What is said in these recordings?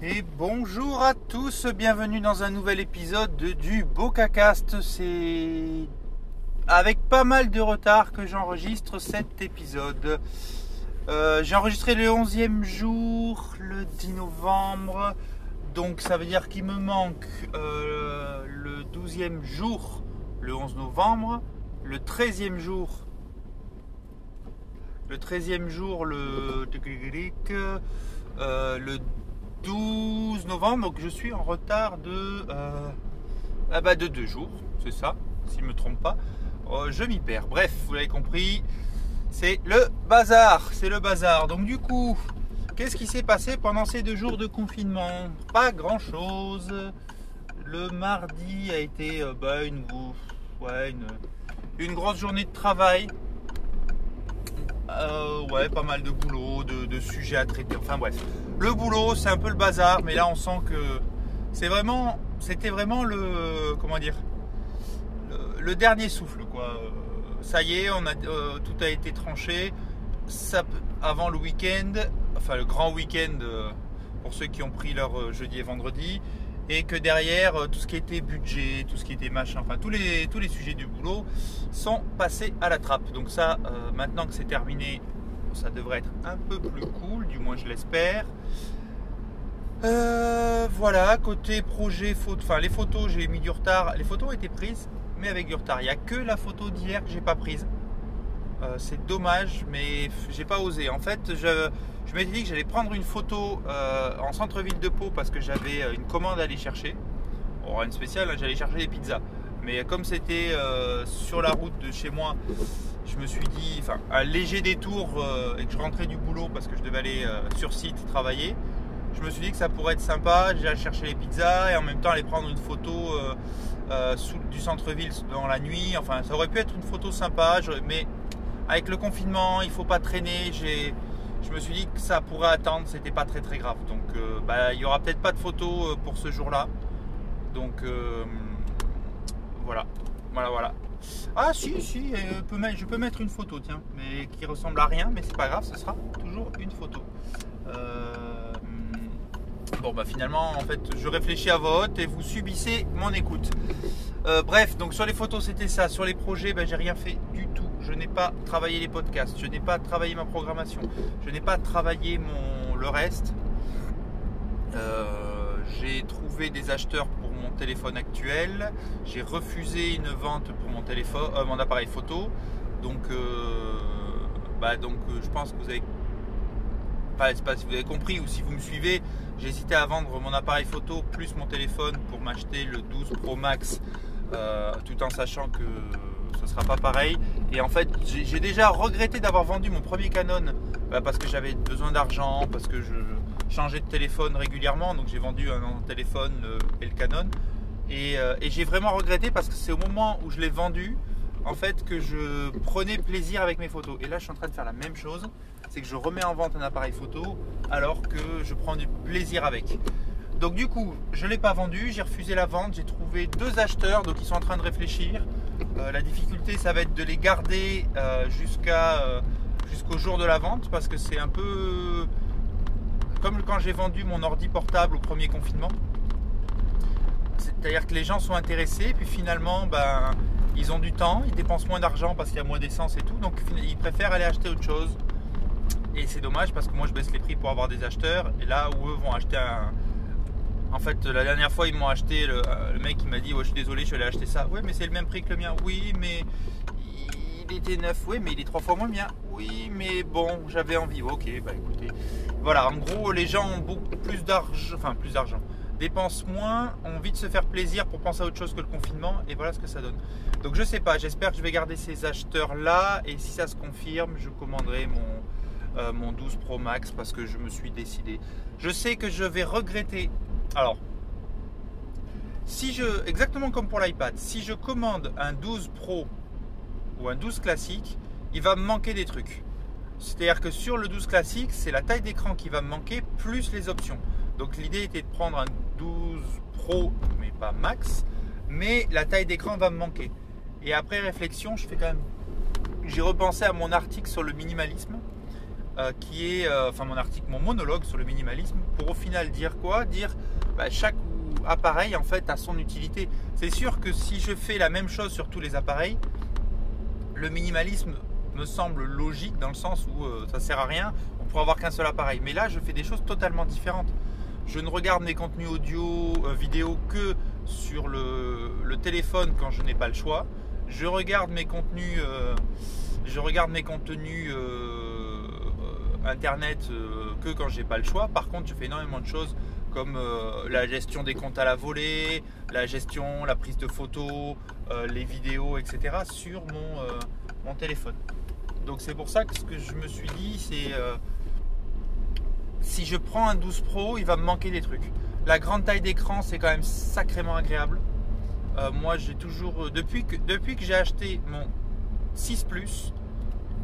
Et bonjour à tous, bienvenue dans un nouvel épisode de, du BocaCast. C'est avec pas mal de retard que j'enregistre cet épisode. Euh, j'ai enregistré le 11e jour, le 10 novembre. Donc ça veut dire qu'il me manque euh, le 12e jour, le 11 novembre, le 13e jour, le 13e jour, le, euh, le 12 novembre. Donc je suis en retard de, euh, ah bah de deux jours, c'est ça, s'il ne me trompe pas. Euh, je m'y perds. Bref, vous l'avez compris, c'est le bazar. C'est le bazar. Donc du coup, qu'est-ce qui s'est passé pendant ces deux jours de confinement? Pas grand-chose. Le mardi a été euh, bah, une, ouais, une, une grosse journée de travail. Euh, ouais, pas mal de boulot, de, de, sujets à traiter. Enfin bref, le boulot, c'est un peu le bazar, mais là on sent que c'est vraiment, c'était vraiment le, comment dire, le, dernier souffle quoi. Ça y est, euh, tout a été tranché. Ça, avant le week-end, enfin le grand week-end euh, pour ceux qui ont pris leur euh, jeudi et vendredi, et que derrière euh, tout ce qui était budget, tout ce qui était machin, enfin tous les, tous les sujets du boulot sont passés à la trappe. Donc ça, euh, maintenant que c'est terminé, ça devrait être un peu plus cool, du moins je l'espère. Euh, voilà, côté projet, photo, enfin les photos, j'ai mis du retard. Les photos ont été prises, mais avec du retard. Il n'y a que la photo d'hier que j'ai pas prise. Euh, c'est dommage, mais j'ai pas osé. En fait, je, m'étais dit que j'allais prendre une photo euh, en centre-ville de Pau parce que j'avais une commande à aller chercher. Bon, une spéciale, hein, j'allais chercher des pizzas. Mais comme c'était sur la route de chez moi, je me suis dit, enfin, un léger détour euh, et que je rentrais du boulot parce que je devais aller euh, sur site travailler, je me suis dit que ça pourrait être sympa. J'allais chercher les pizzas et en même temps aller prendre une photo sous, du centre-ville dans la nuit. Enfin, ça aurait pu être une photo sympa, mais avec le confinement, il faut pas traîner. Je me suis dit que ça pourrait attendre, c'était pas très très grave. Donc euh, bah, il y aura peut-être pas de photos pour ce jour-là. Donc euh, voilà, voilà, voilà. Ah si, si, euh, je peux mettre une photo, tiens, mais qui ressemble à rien, mais c'est pas grave, ce sera toujours une photo. Euh, bon bah finalement, en fait, je réfléchis à vote et vous subissez mon écoute. Euh, bref, donc sur les photos c'était ça, sur les projets, bah, j'ai rien fait du tout je n'ai pas travaillé les podcasts, je n'ai pas travaillé ma programmation, je n'ai pas travaillé mon, le reste. J'ai trouvé des acheteurs pour mon téléphone actuel, j'ai refusé une vente pour mon, téléphone, euh, mon appareil photo. Donc, euh, bah, donc euh, je pense que vous avez pas, pas si vous avez compris ou si vous me suivez, hésité à vendre mon appareil photo plus mon téléphone pour m'acheter le 12 Pro Max, tout en sachant que ce sera pas pareil. Et en fait, j'ai déjà regretté d'avoir vendu mon premier Canon bah, parce que j'avais besoin d'argent, parce que je changeais de téléphone régulièrement, donc j'ai vendu un, téléphone le, et le Canon. Et, euh, et j'ai vraiment regretté parce que c'est au moment où je l'ai vendu, en fait, que je prenais plaisir avec mes photos. Et là, je suis en train de faire la même chose, c'est que je remets en vente un appareil photo alors que je prends du plaisir avec. Donc du coup, je ne l'ai pas vendu, j'ai refusé la vente, j'ai trouvé deux acheteurs, donc ils sont en train de réfléchir. Euh, la difficulté, ça va être de les garder euh, jusqu'à euh, jusqu'au jour de la vente, parce que c'est un peu comme quand j'ai vendu mon ordi portable au premier confinement. C'est-à-dire que les gens sont intéressés, puis finalement, ben, ils ont du temps, ils dépensent moins d'argent parce qu'il y a moins d'essence et tout, donc ils préfèrent aller acheter autre chose. Et c'est dommage parce que moi je baisse les prix pour avoir des acheteurs, et là où eux vont acheter un, en fait, la dernière fois, ils m'ont acheté. Le, mec, il m'a dit ouais, Je suis désolé, je suis allé acheter ça. Oui, mais c'est le même prix que le mien. Oui, mais il était neuf. Oui, mais il est trois fois moins bien. Oui, mais bon, j'avais envie. Ok, bah écoutez. Voilà, en gros, les gens ont beaucoup plus d'argent. Enfin, plus d'argent. Dépensent moins, ont envie de se faire plaisir pour penser à autre chose que le confinement. Et voilà ce que ça donne. Donc, je sais pas. J'espère que je vais garder ces acheteurs-là. Et si ça se confirme, je commanderai mon, euh, mon 12 Pro Max parce que je me suis décidé. Je sais que je vais regretter alors, si je, exactement comme pour l'iPad, si je commande un 12 Pro ou un 12 classique, il va me manquer des trucs. C'est-à-dire que sur le 12 classique, c'est la taille d'écran qui va me manquer plus les options. Donc l'idée était de prendre un 12 Pro, mais pas max, mais la taille d'écran va me manquer. Et après réflexion, je fais quand même. J'ai repensé à mon article sur le minimalisme. euh, qui est, enfin mon article, mon monologue sur le minimalisme, pour au final dire quoi? Dire bah, chaque appareil en fait a son utilité. C'est sûr que si je fais la même chose sur tous les appareils, le minimalisme me semble logique dans le sens où ça sert à rien, on pourrait avoir qu'un seul appareil. Mais là, je fais des choses totalement différentes. Je ne regarde mes contenus audio, vidéo que sur le, téléphone quand je n'ai pas le choix. Je regarde mes contenus, euh, je regarde mes contenus euh, euh, internet que quand j'ai pas le choix. Par contre, je fais énormément de choses comme la gestion des comptes à la volée, la gestion, la prise de photos, les vidéos, etc. sur mon, mon téléphone. Donc c'est pour ça que ce que je me suis dit, c'est si je prends un 12 Pro, il va me manquer des trucs. La grande taille d'écran, c'est quand même sacrément agréable. Euh, moi, j'ai toujours, euh, depuis que, depuis que j'ai acheté mon 6 Plus,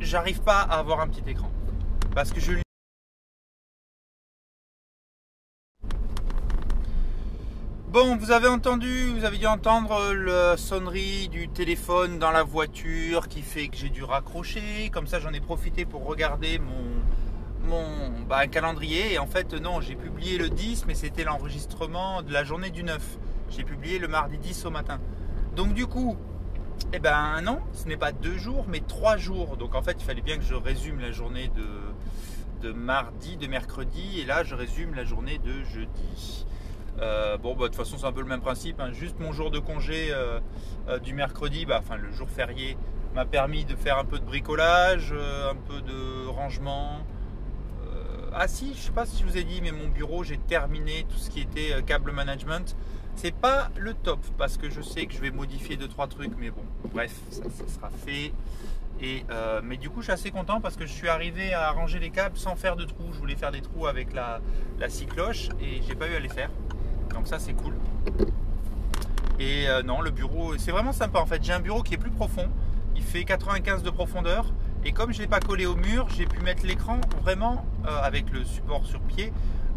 j'arrive pas à avoir un petit écran. Parce que je Bon, vous avez entendu, vous avez dû entendre la sonnerie du téléphone dans la voiture qui fait que j'ai dû raccrocher. Comme ça, j'en ai profité pour regarder mon, mon bah, calendrier. Et en fait, non, j'ai publié le 10, mais c'était l'enregistrement de la journée du 9. J'ai publié le mardi 10 au matin. Donc du coup, eh ben non, ce n'est pas deux jours, mais trois jours. Donc en fait, il fallait bien que je résume la journée de, de mardi, de mercredi, et là, je résume la journée de jeudi. Euh, bon, bah, de toute façon, c'est un peu le même principe. Hein. Juste mon jour de congé euh, euh, du mercredi, bah, enfin le jour férié, m'a permis de faire un peu de bricolage, un peu de rangement, ah si, je sais pas si je vous ai dit, mais mon bureau, j'ai terminé tout ce qui était câble management. C'est pas le top parce que je sais que je vais modifier deux trois trucs, mais bon, bref, ça, sera fait. Et mais du coup, je suis assez content parce que je suis arrivé à ranger les câbles sans faire de trous. Je voulais faire des trous avec la, la cycloche et j'ai pas eu à les faire. Donc ça, c'est cool. Et euh, non, le bureau, c'est vraiment sympa en fait. J'ai un bureau qui est plus profond. Il fait 95 de profondeur et comme je ne l'ai pas collé au mur, j'ai pu mettre l'écran vraiment euh, avec le support sur pied,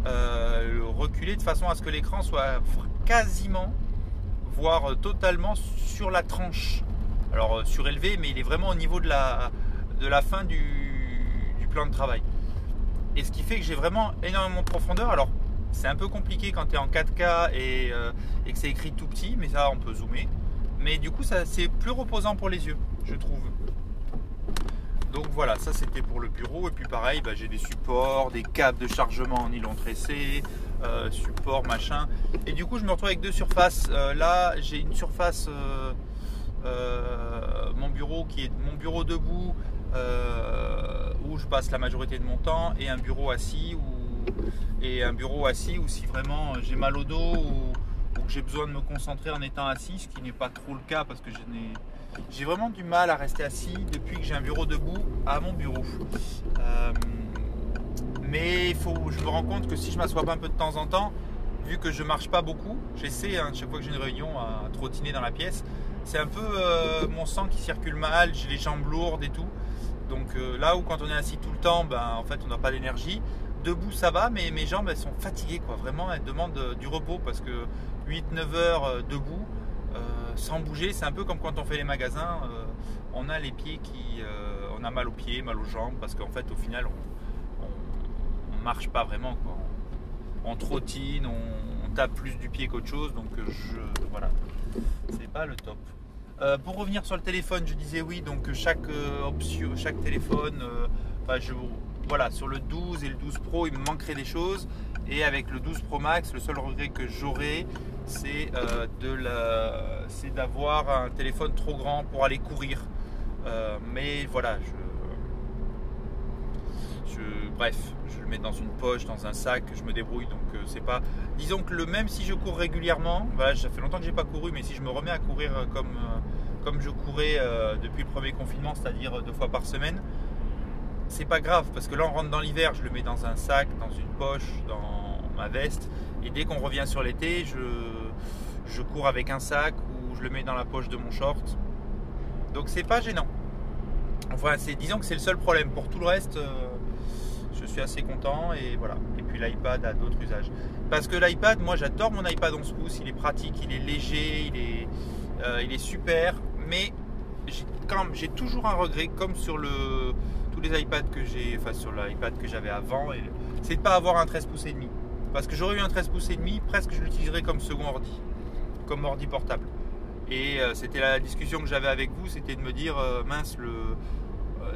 euh, reculer de façon à ce que l'écran soit quasiment, voire euh, totalement sur la tranche. Alors surélevé, mais il est vraiment au niveau de la, de la fin du, plan de travail. Et ce qui fait que j'ai vraiment énormément de profondeur. Alors c'est un peu compliqué quand tu es en 4K et, et que c'est écrit tout petit, mais ça on peut zoomer. Mais du coup ça c'est plus reposant pour les yeux, je trouve. Donc voilà, ça c'était pour le bureau. Et puis pareil, bah, j'ai des supports, des câbles de chargement en nylon tressé, euh, support, machin. Et du coup, je me retrouve avec deux surfaces. Euh, là, j'ai une surface, euh, mon bureau qui est mon bureau debout, où je passe la majorité de mon temps, et un bureau assis, un bureau assis où si vraiment j'ai mal au dos ou, ou que j'ai besoin de me concentrer en étant assis, ce qui n'est pas trop le cas parce que j'ai vraiment du mal à rester assis depuis que j'ai un bureau debout à mon bureau. Euh, mais il faut, je me rends compte que si je m'assois pas un peu de temps en temps, vu que je marche pas beaucoup, j'essaie hein, chaque fois que j'ai une réunion à trottiner dans la pièce. C'est un peu euh, mon sang qui circule mal, j'ai les jambes lourdes et tout. Donc euh, là où quand on est assis tout le temps, ben, en fait on n'a pas d'énergie. Debout ça va, mais mes jambes elles sont fatiguées quoi. Vraiment elles demandent du repos parce que 8-9 heures debout, euh, sans bouger. C'est un peu comme quand on fait les magasins, euh, on a les pieds qui. Euh, on a mal aux pieds, mal aux jambes, parce qu'en fait, au final, on, marche pas vraiment. On, trottine, on, tape plus du pied qu'autre chose, donc je. Voilà. C'est pas le top. pour revenir sur le téléphone, je disais oui, donc chaque option, chaque téléphone, bah, je, voilà, sur le 12 et le 12 Pro, il me manquerait des choses. Et avec le 12 Pro Max, le seul regret que j'aurais, c'est euh, d'avoir un téléphone trop grand pour aller courir. Euh, mais voilà, je, bref, je le mets dans une poche, dans un sac, je me débrouille. Donc euh, c'est pas. Disons que le même si je cours régulièrement, voilà, ça fait longtemps que j'ai pas couru, mais si je me remets à courir comme je courais depuis le premier confinement, c'est-à-dire deux fois par semaine, c'est pas grave parce que là on rentre dans l'hiver, je le mets dans un sac, dans une poche, dans ma veste. Et dès qu'on revient sur l'été, je, je cours avec un sac ou je le mets dans la poche de mon short. Donc c'est pas gênant. Enfin, c'est, disons que c'est le seul problème. Pour tout le reste, euh, je suis assez content et voilà. Et puis l'iPad a d'autres usages. Parce que l'iPad, moi j'adore mon iPad 11 pouces. Il est pratique, il est léger, il est, euh, il est super. Mais quand j'ai toujours un regret, comme sur le tous les iPads que j'ai, enfin sur l'iPad que j'avais avant, c'est de pas avoir un 13 pouces et demi. Parce que j'aurais eu un 13 pouces et demi, presque je l'utiliserais comme second ordi, comme ordi portable. Et euh, c'était la discussion que j'avais avec vous, c'était de me dire, euh, mince, le,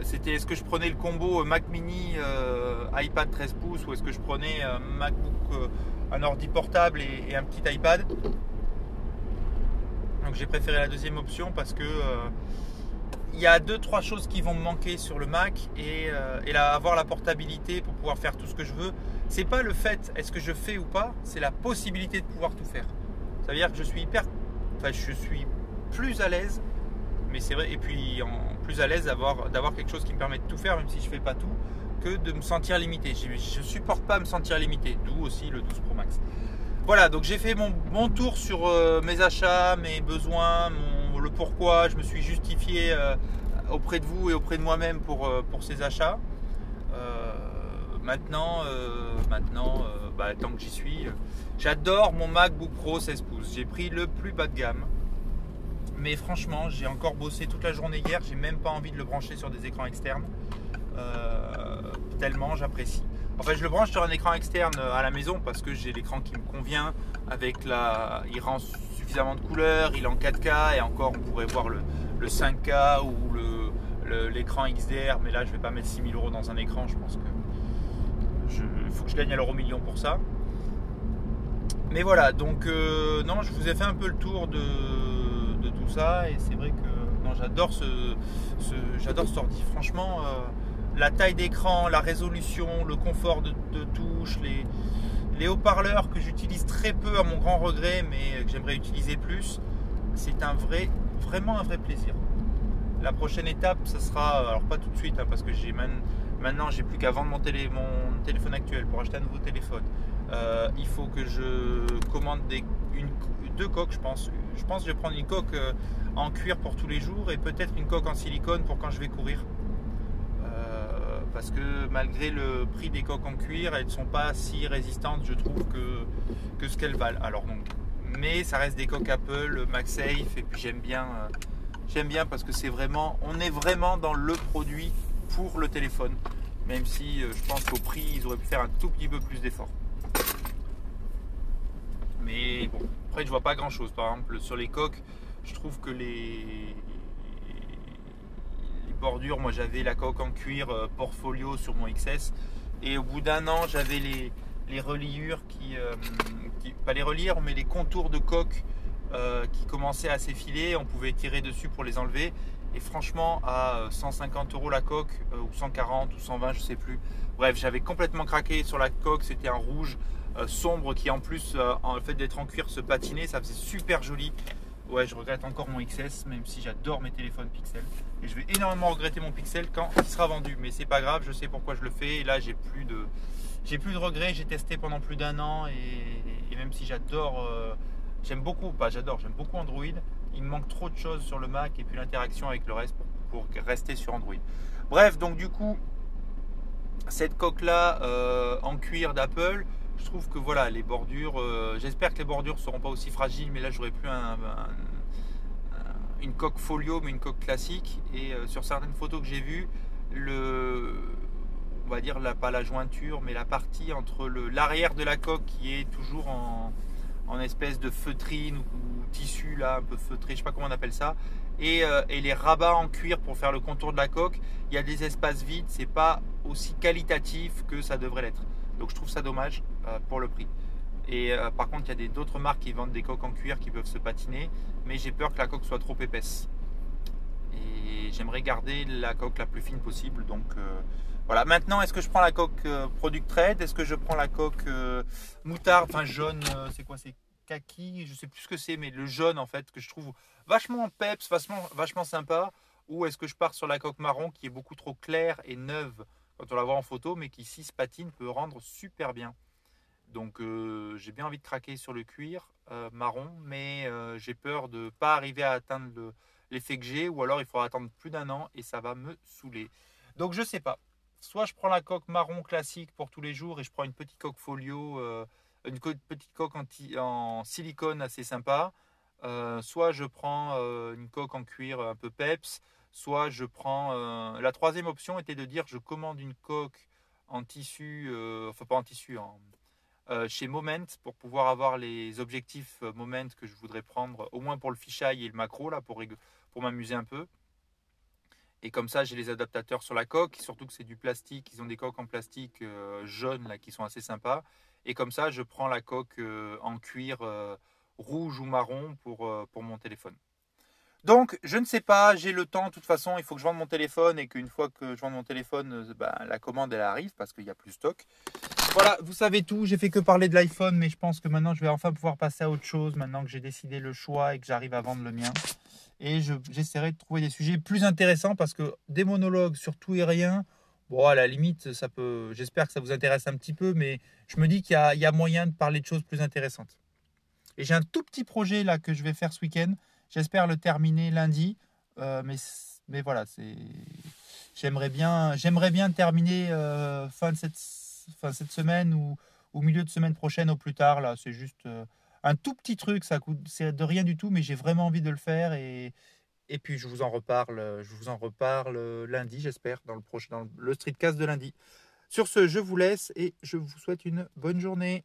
c'était est-ce que je prenais le combo Mac Mini, iPad 13 pouces, ou est-ce que je prenais un MacBook, un ordi portable et, un petit iPad? Donc j'ai préféré la deuxième option parce que il y a deux trois choses qui vont me manquer sur le Mac et, euh, avoir la portabilité pour pouvoir faire tout ce que je veux. C'est pas le fait est-ce que je fais ou pas, c'est la possibilité de pouvoir tout faire. Ça veut dire que je suis hyper, enfin je suis plus à l'aise, mais c'est vrai et puis plus à l'aise d'avoir quelque chose qui me permet de tout faire même si je fais pas tout, que de me sentir limité. Je, supporte pas me sentir limité, d'où aussi le 12 Pro Max. Voilà, donc j'ai fait mon, tour sur euh, mes achats, mes besoins, le pourquoi. Je me suis justifié euh, auprès de vous et auprès de moi-même pour, euh, pour ces achats. maintenant, maintenant bah, tant que j'y suis, j'adore mon MacBook Pro 16 pouces. J'ai pris le plus bas de gamme. Mais franchement, j'ai encore bossé toute la journée hier. J'ai même pas envie de le brancher sur des écrans externes. tellement j'apprécie. En fait, je le branche sur un écran externe euh, à la maison parce que j'ai l'écran qui me convient. Avec la, il rend de couleurs, il est en 4K et encore on pourrait voir le, 5K ou l'écran XDR. Mais là, je vais pas mettre 6000 euros dans un écran. Je pense que faut que je gagne à l'euro million pour ça. Mais voilà, donc euh, non, je vous ai fait un peu le tour de, tout ça et c'est vrai que non, j'adore ce, j'adore ce ordi. Franchement. Euh, la taille d'écran, la résolution, le confort de, touche, les, les haut-parleurs que j'utilise très peu à mon grand regret, mais que j'aimerais utiliser plus, c'est un vrai, vraiment un vrai plaisir. La prochaine étape, ce sera, alors pas tout de suite, hein, parce que j'ai maintenant j'ai plus qu'à vendre mon, téléphone actuel pour acheter un nouveau téléphone. Euh, il faut que je commande une, deux coques, je pense. Je pense que je vais prendre une coque euh, en cuir pour tous les jours et peut-être une coque en silicone pour quand je vais courir parce que malgré le prix des coques en cuir, elles ne sont pas si résistantes, je trouve, que, que ce qu'elles valent. Alors donc, mais ça reste des coques Apple, MagSafe, et puis j'aime bien, euh, j'aime bien parce que c'est vraiment, on est vraiment dans le produit pour le téléphone, même si euh, je pense qu'au prix, ils auraient pu faire un tout petit peu plus d'efforts. Mais bon, après je vois pas grand chose. Par exemple, sur les coques, je trouve que les, bordure, moi j'avais la coque en cuir euh, Portfolio sur mon XS. Et au bout d'un an, j'avais les, les reliures euh, qui, Pas les reliures, mais les contours de coque euh, qui commençaient à s'effiler. On pouvait tirer dessus pour les enlever. Et franchement, à 150 euros la coque, ou 140 ou 120, je sais plus. Bref, j'avais complètement craqué sur la coque. C'était un rouge sombre qui, en plus, en fait d'être en cuir, se patinait. Ça faisait super joli. Ouais, je regrette encore mon XS, même si j'adore mes téléphones Pixel. Et je vais énormément regretter mon Pixel quand il sera vendu. Mais c'est pas grave, je sais pourquoi je le fais. Et là, j'ai plus de, j'ai plus de regrets. J'ai testé pendant plus d'un an et, même si j'adore, euh, j'aime beaucoup, pas j'adore, j'aime beaucoup Android. Il me manque trop de choses sur le Mac et puis l'interaction avec le reste pour, rester sur Android. Bref, donc du coup, cette coque là euh, en cuir d'Apple je trouve que voilà, les bordures, euh, j'espère que les bordures seront pas aussi fragiles, mais là j'aurais plus une coque folio, mais une coque classique. Et euh, sur certaines photos que j'ai vues, on va dire pas la jointure, mais la partie entre l'arrière de la coque qui est toujours en, espèce de feutrine ou, tissu là, un peu feutré, je sais pas comment on appelle ça, et, euh, et, les rabats en cuir pour faire le contour de la coque, il y a des espaces vides, c'est pas aussi qualitatif que ça devrait l'être. Donc je trouve ça dommage euh, pour le prix. Et euh, par contre, il y a d'autres marques qui vendent des coques en cuir qui peuvent se patiner, mais j'ai peur que la coque soit trop épaisse. Et j'aimerais garder la coque la plus fine possible. Donc euh, voilà. Maintenant, est-ce que je prends la coque Product Trade? Est-ce que je prends la coque moutarde, enfin jaune C'est quoi? C'est kaki? Je sais plus ce que c'est, mais le jaune en fait que je trouve vachement peps, vachement, vachement sympa. Ou est-ce que je pars sur la coque marron qui est beaucoup trop claire et neuve? Quand on la voit en photo, mais qui si se patine peut rendre super bien. Donc euh, j'ai bien envie de craquer sur le cuir euh, marron, mais euh, j'ai peur de ne pas arriver à atteindre l'effet que j'ai, ou alors il faudra attendre plus d'un an et ça va me saouler. Donc je sais pas. Soit je prends la coque marron classique pour tous les jours et je prends une petite coque folio, une petite coque en, en, silicone assez sympa. soit je prends une coque en cuir un peu peps, soit je prends. euh, la troisième option était de dire je commande une coque en tissu, euh, enfin pas en tissu, en, euh, chez Moment pour pouvoir avoir les objectifs Moment que je voudrais prendre, au moins pour le fisheye et le macro, là, pour, m'amuser un peu. Et comme ça, j'ai les adaptateurs sur la coque, surtout que c'est du plastique. Ils ont des coques en plastique jaune là, qui sont assez sympas. Et comme ça, je prends la coque en cuir rouge ou marron pour, pour mon téléphone. Donc, je ne sais pas, j'ai le temps. De toute façon, il faut que je vende mon téléphone et qu'une fois que je vende mon téléphone, euh, ben, la commande elle arrive parce qu'il n'y a plus de stock. Voilà, vous savez tout. J'ai fait que parler de l'iPhone, mais je pense que maintenant je vais enfin pouvoir passer à autre chose. Maintenant que j'ai décidé le choix et que j'arrive à vendre le mien. Et je- j'essaierai de trouver des sujets plus intéressants parce que des monologues sur tout et rien, bon, à la limite, ça peut. J'espère que ça vous intéresse un petit peu, mais je me dis qu'il y a moyen de parler de choses plus intéressantes. Et j'ai un tout petit projet là que je vais faire ce week-end. J'espère le terminer lundi. Euh, mais, mais voilà. J'aimerais bien, bien terminer euh, fin, de cette, fin cette semaine ou au milieu de semaine prochaine au plus tard. Là, c'est juste euh, un tout petit truc. Ça coûte, c'est de rien du tout, mais j'ai vraiment envie de le faire et et puis je vous en reparle, je vous en reparle lundi, j'espère, dans le prochain, dans le streetcast de lundi. Sur ce, je vous laisse et je vous souhaite une bonne journée.